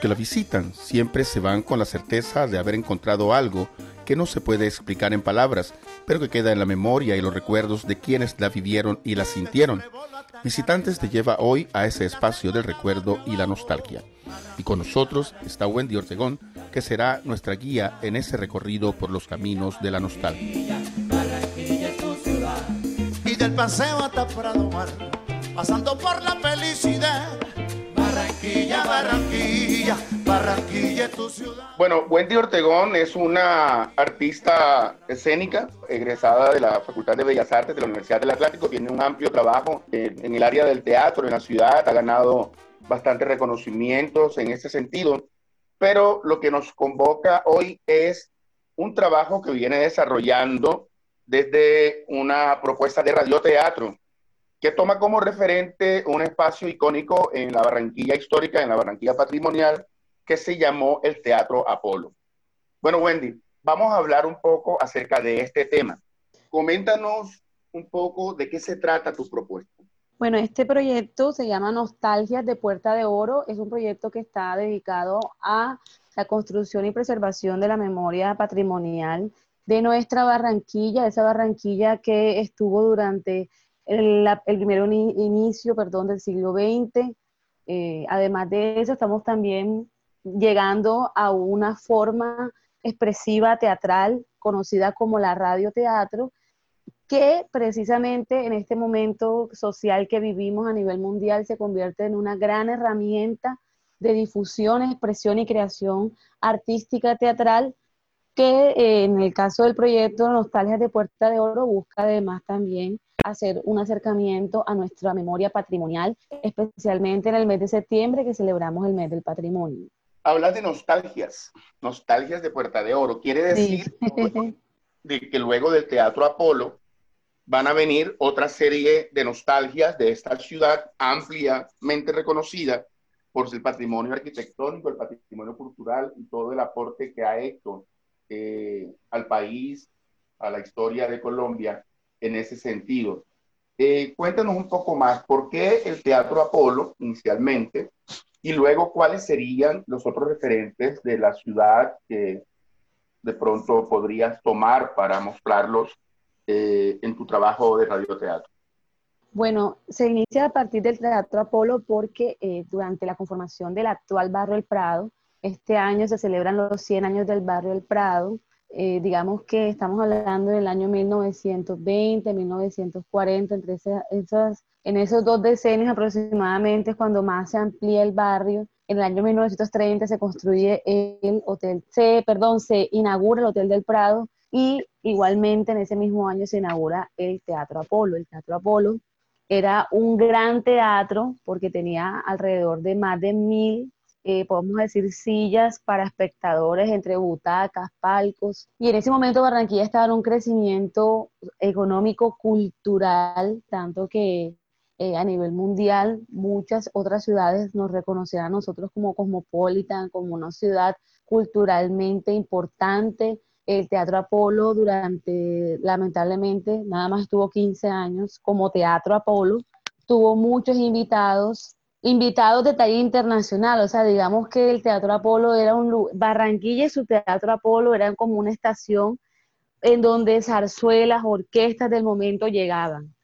Que la visitan siempre se van con la certeza de haber encontrado algo que no se puede explicar en palabras, pero que queda en la memoria y los recuerdos de quienes la vivieron y la sintieron. Visitantes te lleva hoy a ese espacio del recuerdo y la nostalgia. Y con nosotros está Wendy Ortegón, que será nuestra guía en ese recorrido por los caminos de la nostalgia. Y del paseo hasta Prado Mar, pasando por la felicidad. Barranquilla, Barranquilla, Barranquilla tu ciudad. Bueno, Wendy Ortegón es una artista escénica, egresada de la Facultad de Bellas Artes de la Universidad del Atlántico. Tiene un amplio trabajo en, en el área del teatro en la ciudad, ha ganado bastantes reconocimientos en ese sentido. Pero lo que nos convoca hoy es un trabajo que viene desarrollando desde una propuesta de radioteatro que toma como referente un espacio icónico en la Barranquilla histórica, en la Barranquilla patrimonial, que se llamó el Teatro Apolo. Bueno, Wendy, vamos a hablar un poco acerca de este tema. Coméntanos un poco de qué se trata tu propuesta. Bueno, este proyecto se llama Nostalgias de Puerta de Oro. Es un proyecto que está dedicado a la construcción y preservación de la memoria patrimonial de nuestra Barranquilla, esa Barranquilla que estuvo durante el, el primer inicio perdón, del siglo XX. Eh, además de eso, estamos también llegando a una forma expresiva teatral conocida como la radioteatro, que precisamente en este momento social que vivimos a nivel mundial se convierte en una gran herramienta de difusión, expresión y creación artística teatral que eh, en el caso del proyecto Nostalgia de Puerta de Oro busca además también hacer un acercamiento a nuestra memoria patrimonial, especialmente en el mes de septiembre que celebramos el mes del patrimonio. Hablas de nostalgias, nostalgias de Puerta de Oro. Quiere decir sí. de que luego del Teatro Apolo van a venir otra serie de nostalgias de esta ciudad ampliamente reconocida por el patrimonio arquitectónico, el patrimonio cultural y todo el aporte que ha hecho eh, al país, a la historia de Colombia en ese sentido. Eh, cuéntanos un poco más, ¿por qué el Teatro Apolo inicialmente? Y luego, ¿cuáles serían los otros referentes de la ciudad que de pronto podrías tomar para mostrarlos eh, en tu trabajo de radioteatro? Bueno, se inicia a partir del Teatro Apolo porque eh, durante la conformación del actual barrio El Prado, este año se celebran los 100 años del barrio El Prado. Eh, digamos que estamos hablando del año 1920, 1940, entre esas, en esos dos decenios aproximadamente es cuando más se amplía el barrio. En el año 1930 se construye el hotel, se, perdón, se inaugura el Hotel del Prado y igualmente en ese mismo año se inaugura el Teatro Apolo. El Teatro Apolo era un gran teatro porque tenía alrededor de más de mil eh, podemos decir, sillas para espectadores entre butacas, palcos. Y en ese momento Barranquilla estaba en un crecimiento económico, cultural, tanto que eh, a nivel mundial muchas otras ciudades nos reconocían a nosotros como cosmopolitan, como una ciudad culturalmente importante. El Teatro Apolo durante, lamentablemente, nada más estuvo 15 años como Teatro Apolo. Tuvo muchos invitados invitados de talla internacional, o sea, digamos que el Teatro Apolo era un Barranquilla y su Teatro Apolo eran como una estación en donde zarzuelas, orquestas del momento llegaban.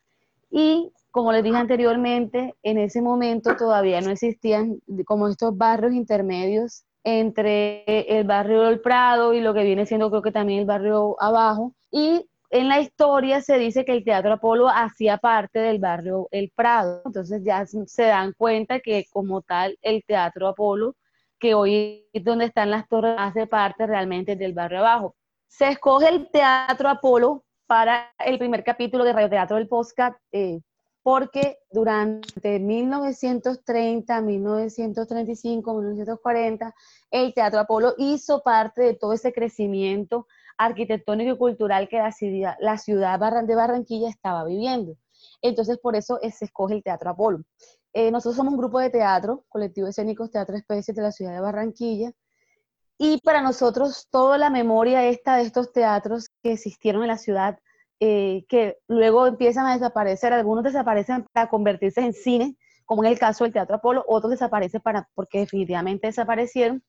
Y como les dije anteriormente, en ese momento todavía no existían como estos barrios intermedios entre el barrio del Prado y lo que viene siendo creo que también el barrio abajo, y en la historia se dice que el Teatro Apolo hacía parte del barrio El Prado, entonces ya se dan cuenta que como tal el Teatro Apolo, que hoy es donde están las torres, hace parte realmente del barrio abajo. Se escoge el Teatro Apolo para el primer capítulo de Radio Teatro del Podcast, eh, porque durante 1930, 1935, 1940, el Teatro Apolo hizo parte de todo ese crecimiento arquitectónico y cultural que la ciudad, la ciudad de Barranquilla estaba viviendo. Entonces, por eso se escoge el Teatro Apolo. Eh, nosotros somos un grupo de teatro, colectivo escénicos Teatro Especies de la ciudad de Barranquilla, y para nosotros toda la memoria esta de estos teatros que existieron en la ciudad eh, que luego empiezan a desaparecer, algunos desaparecen para convertirse en cine, como en el caso del Teatro Apolo, otros desaparecen para, porque definitivamente desaparecieron,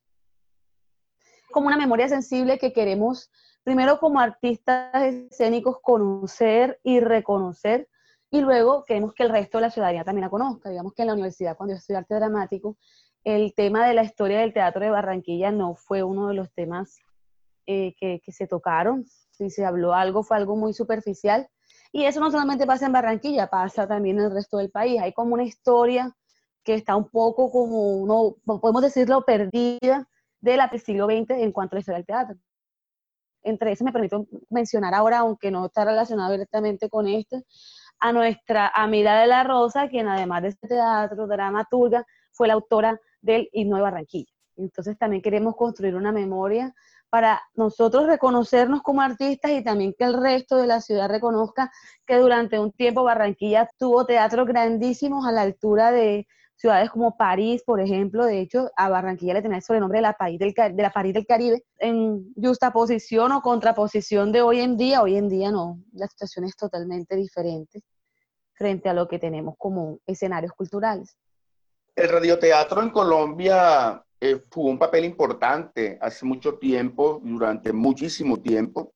como una memoria sensible que queremos, primero como artistas escénicos, conocer y reconocer, y luego queremos que el resto de la ciudadanía también la conozca. Digamos que en la universidad, cuando yo estudié arte dramático, el tema de la historia del teatro de Barranquilla no fue uno de los temas eh, que, que, se tocaron, si se habló algo, fue algo muy superficial. Y eso no solamente pasa en Barranquilla, pasa también en el resto del país. Hay como una historia que está un poco como, no podemos decirlo, perdida del siglo XX en cuanto a la historia del teatro. Entre eso me permito mencionar ahora, aunque no está relacionado directamente con esto, a nuestra amiga de la Rosa, quien además de este teatro, dramaturga, fue la autora del Himno de Barranquilla. Entonces también queremos construir una memoria para nosotros reconocernos como artistas y también que el resto de la ciudad reconozca que durante un tiempo Barranquilla tuvo teatros grandísimos a la altura de ciudades como París, por ejemplo. De hecho, a Barranquilla le tenía el sobrenombre de la, París del, de la París del Caribe, en justaposición o contraposición de hoy en día. Hoy en día no, la situación es totalmente diferente frente a lo que tenemos como escenarios culturales. El radioteatro en Colombia eh, un papel importante hace mucho tiempo, durante muchísimo tiempo.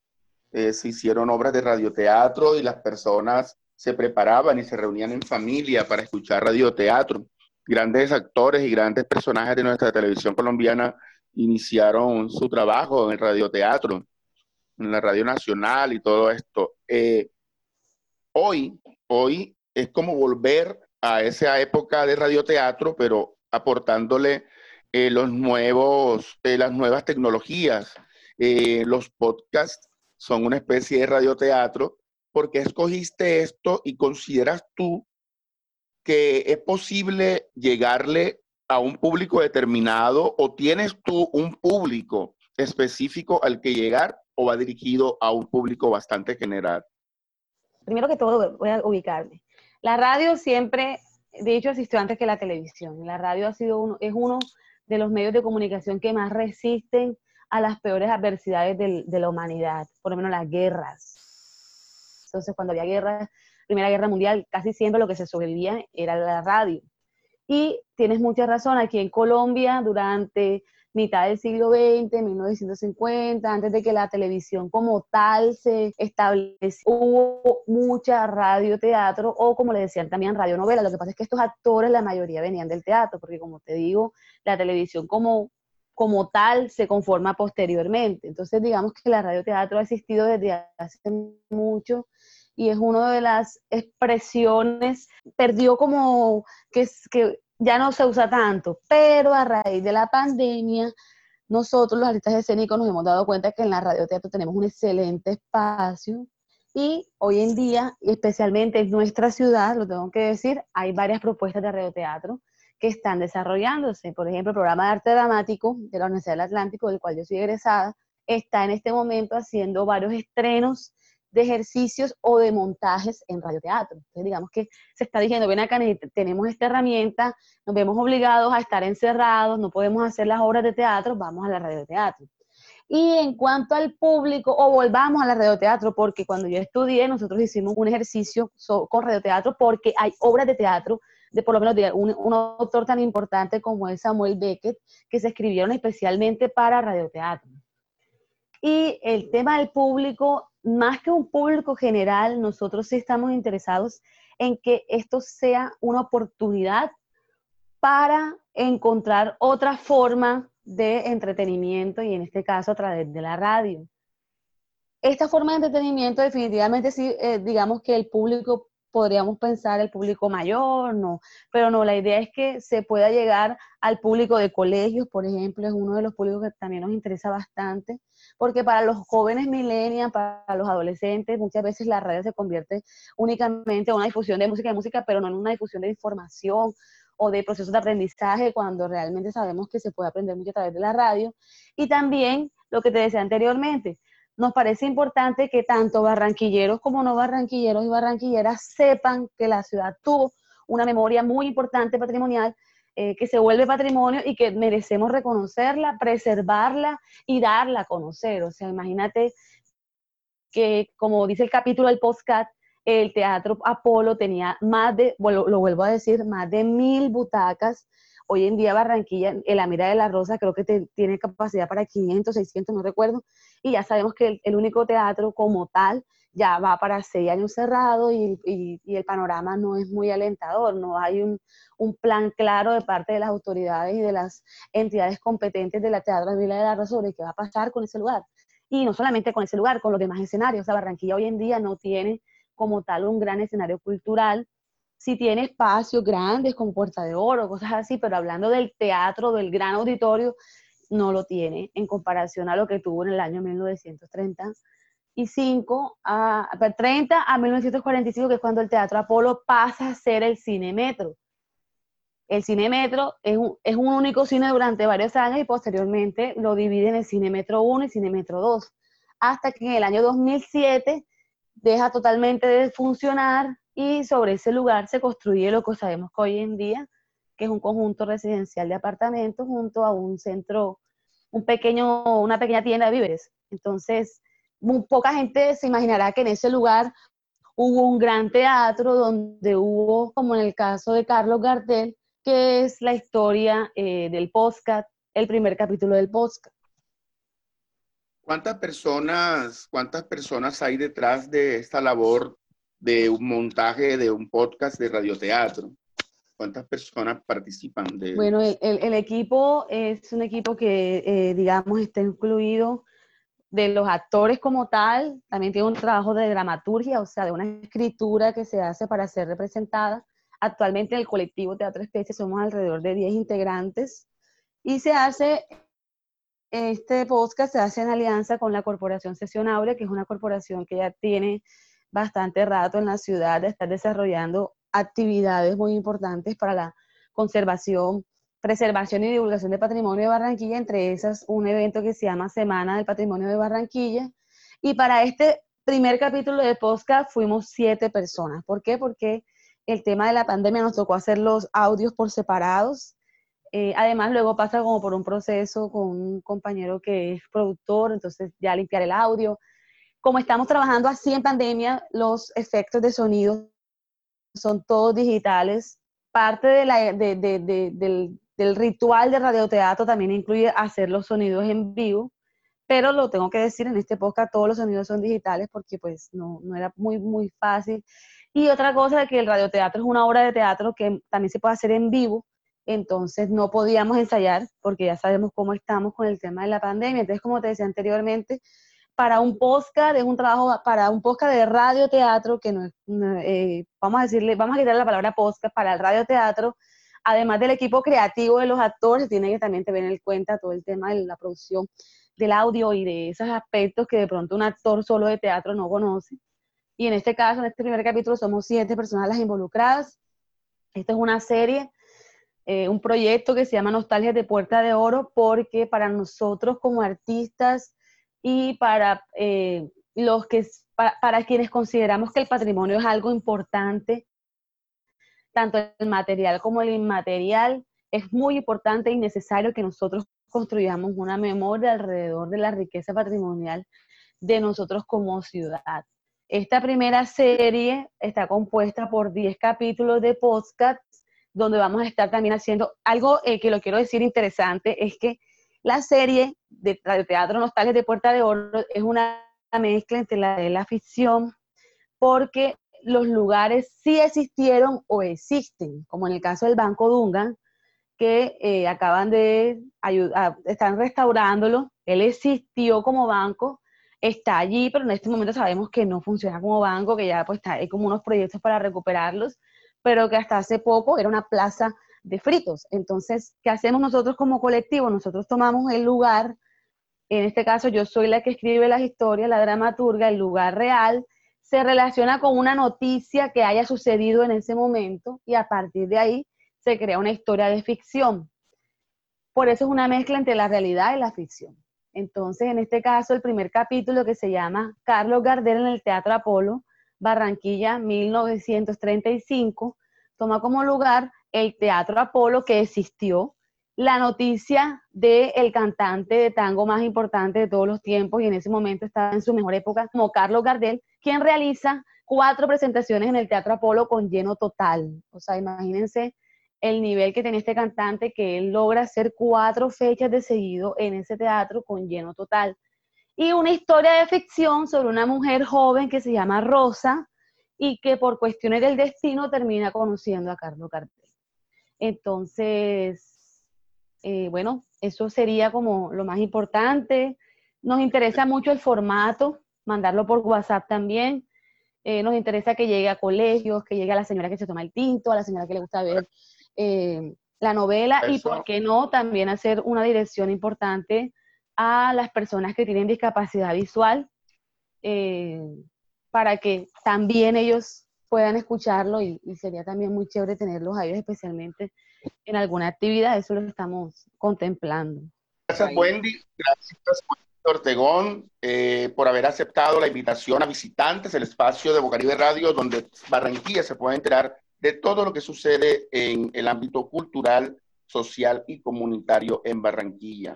Eh, se hicieron obras de radioteatro y las personas se preparaban y se reunían en familia para escuchar radioteatro. Grandes actores y grandes personajes de nuestra televisión colombiana iniciaron su trabajo en el radioteatro, en la Radio Nacional y todo esto. Eh, hoy, hoy es como volver a esa época de radioteatro, pero aportándole eh, los nuevos, eh, las nuevas tecnologías. Los podcasts son una especie de radioteatro. ¿Por qué escogiste esto y consideras tú que es posible llegarle a un público determinado o tienes tú un público específico al que llegar o va dirigido a un público bastante general? Primero que todo, voy a ubicarme. La radio siempre, de hecho, existió antes que la televisión. La radio ha sido uno, es uno de los medios de comunicación que más resisten a las peores adversidades de la humanidad, por lo menos las guerras. Entonces, cuando había guerra, Primera Guerra Mundial, casi siempre lo que se sobrevivía era la radio. Y tienes mucha razón, aquí en Colombia, durante mitad del siglo XX, 1950, antes de que la televisión como tal se estableció, hubo mucha radioteatro o como le decían también radionovela. Lo que pasa es que estos actores, la mayoría venían del teatro, porque como te digo, la televisión como, como tal se conforma posteriormente. Entonces digamos que la radioteatro ha existido desde hace mucho y es una de las expresiones, perdió como que, que ya no se usa tanto, pero a raíz de la pandemia, nosotros los artistas escénicos nos hemos dado cuenta que en la radioteatro tenemos un excelente espacio y hoy en día, especialmente en nuestra ciudad, lo tengo que decir, hay varias propuestas de radioteatro que están desarrollándose. Por ejemplo, el programa de arte dramático de la Universidad del Atlántico, del cual yo soy egresada, está en este momento haciendo varios estrenos de ejercicios o de montajes en radioteatro. Entonces, digamos que se está diciendo, ven acá, tenemos esta herramienta, nos vemos obligados a estar encerrados, no podemos hacer las obras de teatro, vamos a la radioteatro. Y en cuanto al público, o volvamos a la radioteatro, porque cuando yo estudié, nosotros hicimos un ejercicio con radioteatro, porque hay obras de teatro, de por lo menos de un, un autor tan importante como es Samuel Beckett, que se escribieron especialmente para radioteatro. Y el tema del público más que un público general, nosotros sí estamos interesados en que esto sea una oportunidad para encontrar otra forma de entretenimiento y en este caso a través de la radio. Esta forma de entretenimiento definitivamente sí, eh, digamos que el público podríamos pensar el público mayor, no, pero no, la idea es que se pueda llegar al público de colegios, por ejemplo, es uno de los públicos que también nos interesa bastante, porque para los jóvenes millennials, para los adolescentes, muchas veces la radio se convierte únicamente en una difusión de música y música, pero no en una difusión de información o de procesos de aprendizaje, cuando realmente sabemos que se puede aprender mucho a través de la radio. Y también lo que te decía anteriormente, nos parece importante que tanto barranquilleros como no barranquilleros y barranquilleras sepan que la ciudad tuvo una memoria muy importante patrimonial, eh, que se vuelve patrimonio y que merecemos reconocerla, preservarla y darla a conocer. O sea, imagínate que, como dice el capítulo del postcat, el Teatro Apolo tenía más de, lo vuelvo a decir, más de mil butacas Hoy en día Barranquilla, en la Mira de la Rosa, creo que tiene capacidad para 500, 600, no recuerdo, y ya sabemos que el, único teatro como tal ya va para seis años cerrado y, el panorama no es muy alentador, no hay un, plan claro de parte de las autoridades y de las entidades competentes de la Teatro Mira de la Rosa sobre qué va a pasar con ese lugar. Y no solamente con ese lugar, con los demás escenarios. O sea, Barranquilla hoy en día no tiene como tal un gran escenario cultural si tiene espacios grandes como Puerta de Oro, cosas así, pero hablando del teatro, del gran auditorio, no lo tiene en comparación a lo que tuvo en el año 1935 a 30 a 1945, que es cuando el Teatro Apolo pasa a ser el Cine Metro. El Cine Metro es un, es un único cine durante varios años y posteriormente lo divide en el Cine Metro 1 y Cine Metro 2, hasta que en el año 2007 deja totalmente de funcionar y sobre ese lugar se construye lo que sabemos que hoy en día, que es un conjunto residencial de apartamentos junto a un centro, un pequeño, una pequeña tienda de víveres. Entonces, muy poca gente se imaginará que en ese lugar hubo un gran teatro donde hubo, como en el caso de Carlos Gardel, que es la historia eh, del podcast, el primer capítulo del podcast. ¿Cuántas personas, ¿Cuántas personas hay detrás de esta labor de un montaje de un podcast de radioteatro? ¿Cuántas personas participan Bueno, el, el, equipo es un equipo que, eh, digamos, está incluido de los actores como tal, también tiene un trabajo de dramaturgia, o sea, de una escritura que se hace para ser representada. Actualmente en el colectivo Teatro Especie somos alrededor de 10 integrantes y se hace, este podcast se hace en alianza con la Corporación Sesionable, que es una corporación que ya tiene bastante rato en la ciudad de estar desarrollando actividades muy importantes para la conservación, preservación y divulgación del patrimonio de Barranquilla, entre esas un evento que se llama Semana del Patrimonio de Barranquilla. Y para este primer capítulo de podcast fuimos siete personas. ¿Por qué? Porque el tema de la pandemia nos tocó hacer los audios por separados. Eh, además, luego pasa como por un proceso con un compañero que es productor, entonces ya limpiar el audio, como estamos trabajando así en pandemia, los efectos de sonido son todos digitales. Parte de la, del, del, ritual de radioteatro también incluye hacer los sonidos en vivo, pero lo tengo que decir en este podcast, todos los sonidos son digitales porque pues no, no era muy, muy fácil. Y otra cosa es que el radioteatro es una obra de teatro que también se puede hacer en vivo, entonces no podíamos ensayar porque ya sabemos cómo estamos con el tema de la pandemia. Entonces, como te decía anteriormente, para un podcast, es un trabajo para un podcast de radioteatro, que no, eh, vamos a decirle, vamos a quitar la palabra podcast para el radioteatro, además del equipo creativo de los actores, tiene que también tener en cuenta todo el tema de la producción del audio y de esos aspectos que de pronto un actor solo de teatro no conoce. Y en este caso, en este primer capítulo, somos siete personas las involucradas. Esta es una serie, eh, un proyecto que se llama Nostalgia de Puerta de Oro, porque para nosotros como artistas, y para eh, los que para, quienes consideramos que el patrimonio es algo importante, tanto el material como el inmaterial, es muy importante y necesario que nosotros construyamos una memoria alrededor de la riqueza patrimonial de nosotros como ciudad. Esta primera serie está compuesta por 10 capítulos de podcast, donde vamos a estar también haciendo algo eh, que lo quiero decir interesante, es que la serie de Teatro Nostales de Puerta de Oro es una mezcla entre la de la ficción, porque los lugares sí existieron o existen, como en el caso del Banco Dungan, que eh, acaban de ayudar, están restaurándolo, él existió como banco está allí, pero en este momento sabemos que no funciona como banco, que ya pues está, hay como unos proyectos para recuperarlos, pero que hasta hace poco era una plaza de fritos. Entonces, ¿qué hacemos nosotros como colectivo? Nosotros tomamos el lugar, en este caso yo soy la que escribe las historias, la dramaturga, el lugar real, se relaciona con una noticia que haya sucedido en ese momento y a partir de ahí se crea una historia de ficción. Por eso es una mezcla entre la realidad y la ficción. Entonces, en este caso, el primer capítulo que se llama Carlos Gardel en el Teatro Apolo, Barranquilla, 1935, toma como lugar el Teatro Apolo que existió, la noticia del el cantante de tango más importante de todos los tiempos y en ese momento estaba en su mejor época como Carlos Gardel, quien realiza cuatro presentaciones en el Teatro Apolo con lleno total. O sea, imagínense el nivel que tenía este cantante, que él logra hacer cuatro fechas de seguido en ese teatro con lleno total. Y una historia de ficción sobre una mujer joven que se llama Rosa y que por cuestiones del destino termina conociendo a Carlos Gardel. Entonces, eh, bueno, eso sería como lo más importante. Nos interesa mucho el formato, mandarlo por WhatsApp también. Eh, nos interesa que llegue a colegios, que llegue a la señora que se toma el tinto, a la señora que le gusta ver eh, la novela y, ¿por qué no?, también hacer una dirección importante a las personas que tienen discapacidad visual eh, para que también ellos puedan escucharlo y, sería también muy chévere tenerlos a ellos especialmente en alguna actividad, eso lo estamos contemplando. Gracias Wendy, gracias Ortegón eh, por haber aceptado la invitación a visitantes del espacio de Bocaribe Radio donde Barranquilla se puede enterar de todo lo que sucede en el ámbito cultural, social y comunitario en Barranquilla.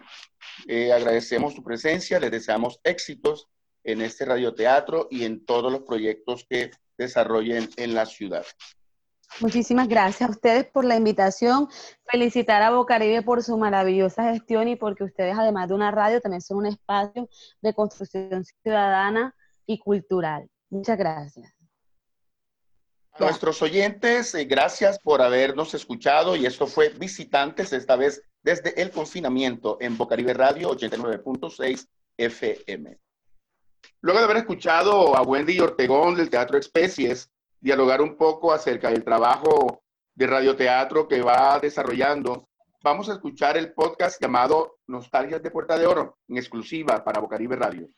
Eh, agradecemos su presencia, les deseamos éxitos en este radioteatro y en todos los proyectos que desarrollen en la ciudad. Muchísimas gracias a ustedes por la invitación. Felicitar a Bocaribe por su maravillosa gestión y porque ustedes, además de una radio, también son un espacio de construcción ciudadana y cultural. Muchas gracias. Nuestros oyentes, eh, gracias por habernos escuchado y esto fue Visitantes, esta vez desde el confinamiento en Bocaribe Radio 89.6 FM. Luego de haber escuchado a Wendy Ortegón del Teatro Especies dialogar un poco acerca del trabajo de radioteatro que va desarrollando, vamos a escuchar el podcast llamado Nostalgias de Puerta de Oro, en exclusiva para Bocaribe Radio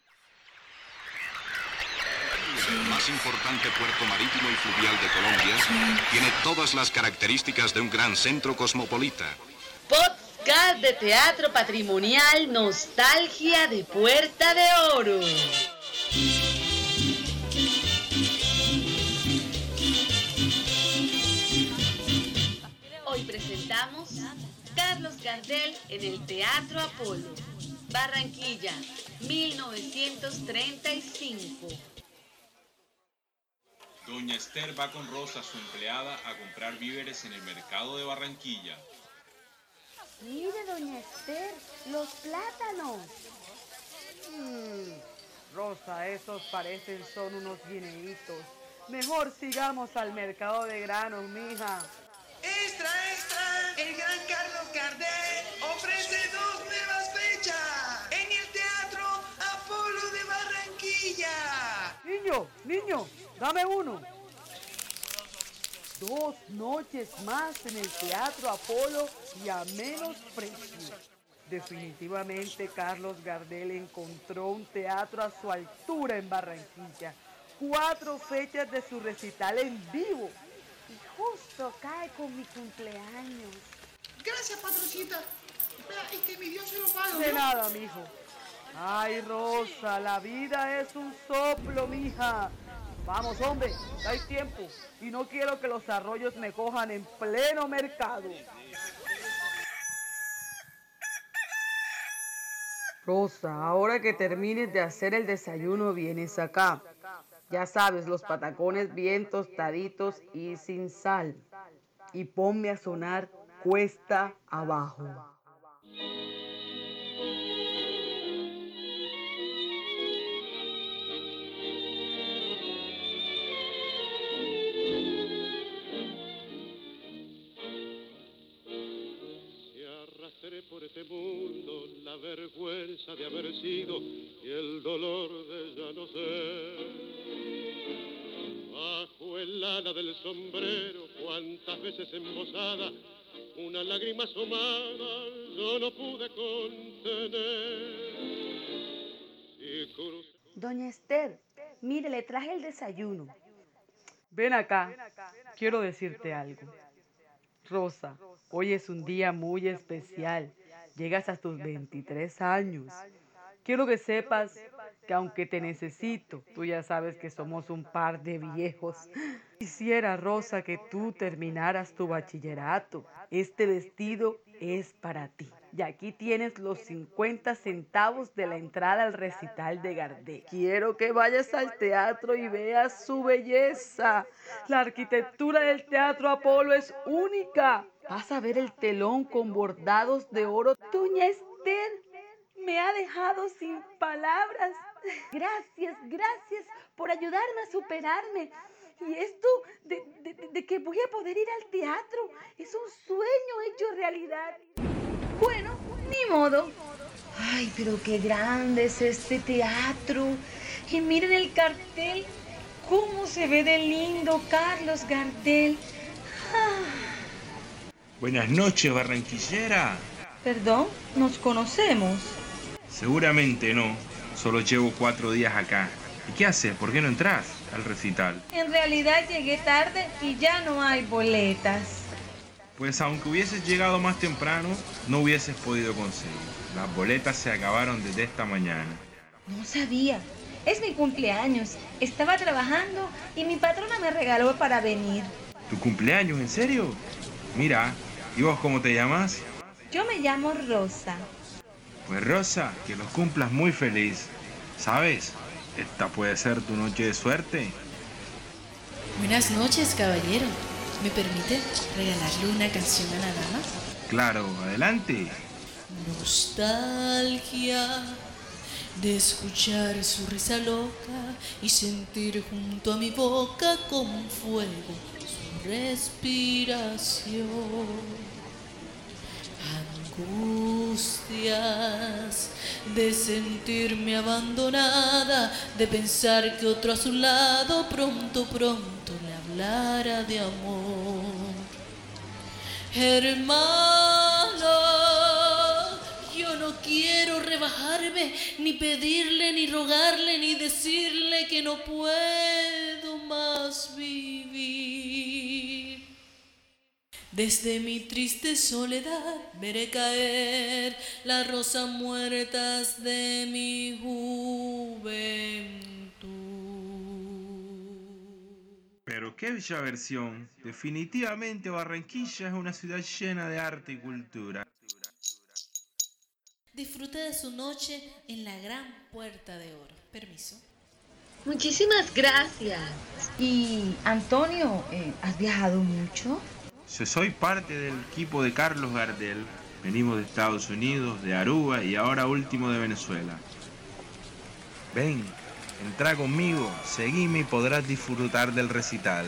el más importante puerto marítimo y fluvial de Colombia, tiene todas las características de un gran centro cosmopolita. Podcast de teatro patrimonial Nostalgia de Puerta de Oro. Hoy presentamos Carlos Gardel en el Teatro Apolo, Barranquilla, 1935. Doña Esther va con Rosa, su empleada, a comprar víveres en el mercado de Barranquilla. Mire, doña Esther, los plátanos. Mm, Rosa, esos parecen son unos guineitos. Mejor sigamos al mercado de granos, mija. ¡Extra, extra! El gran Carlos Gardel ofrece dos nuevas fechas en el Teatro Apolo de Barranquilla. Niño, niño, Dame uno. Dos noches más en el Teatro Apolo y a menos precio. Definitivamente Carlos Gardel encontró un teatro a su altura en Barranquilla. Cuatro fechas de su recital en vivo. Y justo cae con mi cumpleaños. Gracias, patrocita. y que mi Dios se lo pague. De nada, mijo. Ay, Rosa, la vida es un soplo, mija. Vamos, hombre, hay tiempo y no quiero que los arroyos me cojan en pleno mercado. Rosa, ahora que termines de hacer el desayuno, vienes acá. Ya sabes, los patacones bien tostaditos y sin sal. Y ponme a sonar cuesta abajo. Arrastré por este mundo la vergüenza de haber sido y el dolor de ya no ser. Bajo el ala del sombrero, cuántas veces embosada, una lágrima asomada yo no pude contener. Y crucé Doña Esther, mire, le traje el desayuno. Ven acá, quiero decirte algo. Rosa, hoy es un día muy especial. Llegas a tus 23 años. Quiero que sepas que aunque te necesito, tú ya sabes que somos un par de viejos. Quisiera, Rosa, que tú terminaras tu bachillerato. Este vestido es para ti. Y aquí tienes los 50 centavos de la entrada al recital de Gardel. Quiero que vayas al teatro y veas su belleza. La arquitectura del Teatro Apolo es única. Vas a ver el telón con bordados de oro. Doña Esther, me ha dejado sin palabras. Gracias, gracias por ayudarme a superarme. Y esto de, de- de que voy a poder ir al teatro es un sueño hecho realidad. Bueno, ni modo. Ay, pero qué grande es este teatro. Y miren el cartel. ¿Cómo se ve de lindo Carlos Gardel? Buenas noches, barranquillera. Perdón, ¿nos conocemos? Seguramente no. Solo llevo cuatro días acá. ¿Y qué haces? ¿Por qué no entras al recital? En realidad llegué tarde y ya no hay boletas. Pues aunque hubieses llegado más temprano, no hubieses podido conseguir. Las boletas se acabaron desde esta mañana. No sabía. Es mi cumpleaños. Estaba trabajando y mi patrona me regaló para venir. ¿Tu cumpleaños, en serio? Mira, ¿y vos cómo te llamas? Yo me llamo Rosa. Pues Rosa, que los cumplas muy feliz. ¿Sabes? Esta puede ser tu noche de suerte. Buenas noches, caballero. ¿Me permite regalarle una canción a la dama? Claro, adelante. Nostalgia de escuchar su risa loca y sentir junto a mi boca con fuego su respiración. Angustias de sentirme abandonada, de pensar que otro a su lado pronto, pronto le hablara de amor. Hermano, yo no quiero rebajarme, ni pedirle, ni rogarle, ni decirle que no puedo más vivir. Desde mi triste soledad veré caer las rosas muertas de mi juventud. Pero qué bella versión. Definitivamente Barranquilla es una ciudad llena de arte y cultura. Disfrute de su noche en la gran puerta de oro. Permiso. Muchísimas gracias. Y Antonio, eh, ¿has viajado mucho? Yo soy parte del equipo de Carlos Gardel. Venimos de Estados Unidos, de Aruba y ahora último de Venezuela. Ven, entra conmigo, seguime y podrás disfrutar del recital.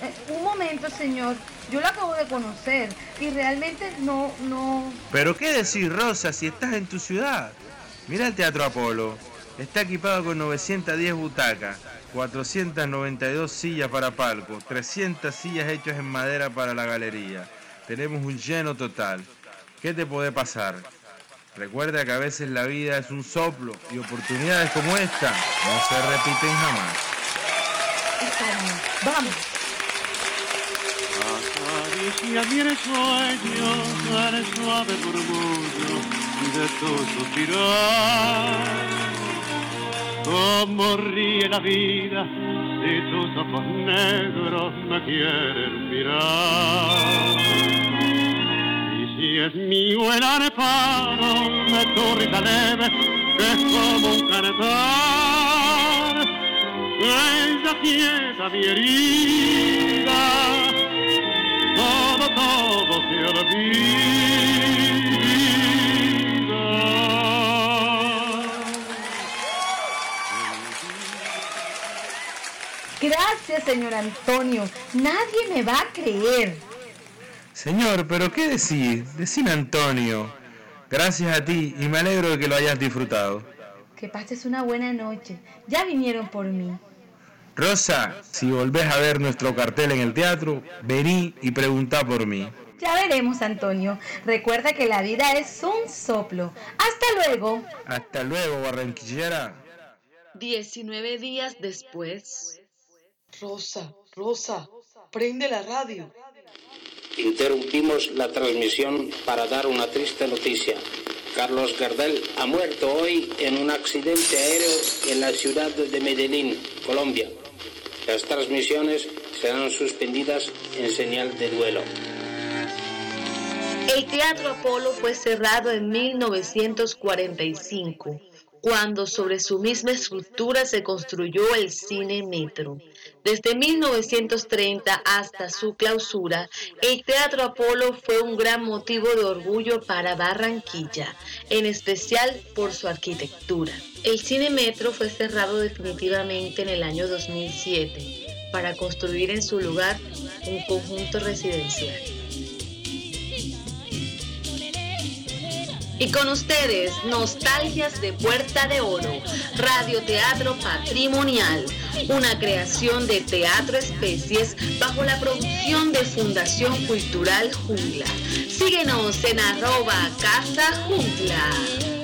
Eh, un momento, señor. Yo lo acabo de conocer y realmente no, no. Pero qué decir, Rosa, si estás en tu ciudad. Mira el Teatro Apolo. Está equipado con 910 butacas, 492 sillas para palco, 300 sillas hechas en madera para la galería. Tenemos un lleno total. ¿Qué te puede pasar? Recuerda que a veces la vida es un soplo y oportunidades como esta no se repiten jamás. Vamos. Acaricia mi sueño el suave murmullo de tu suspirar. Como ríe la vida si tus ojos negros me quieren mirar. Y si es mío el arpado de tu risa leve, que es como un cantar, ella quieta mi herida todo, todo se olvida. Gracias, señor Antonio. Nadie me va a creer. Señor, ¿pero qué decís? Decime Antonio. Gracias a ti y me alegro de que lo hayas disfrutado. Que pases una buena noche. Ya vinieron por mí. Rosa, si volvés a ver nuestro cartel en el teatro, vení y preguntá por mí. Ya veremos, Antonio. Recuerda que la vida es un soplo. Hasta luego. Hasta luego, barranquillera. 19 días después. Rosa, Rosa, prende la radio. Interrumpimos la transmisión para dar una triste noticia. Carlos Gardel ha muerto hoy en un accidente aéreo en la ciudad de Medellín, Colombia. Las transmisiones serán suspendidas en señal de duelo. El Teatro Apolo fue cerrado en 1945, cuando sobre su misma estructura se construyó el Cine Metro. Desde 1930 hasta su clausura, el Teatro Apolo fue un gran motivo de orgullo para Barranquilla, en especial por su arquitectura. El Cine Metro fue cerrado definitivamente en el año 2007 para construir en su lugar un conjunto residencial. Y con ustedes, Nostalgias de Puerta de Oro, Radioteatro Patrimonial, una creación de Teatro Especies bajo la producción de Fundación Cultural Jungla. Síguenos en arroba Casa Jungla.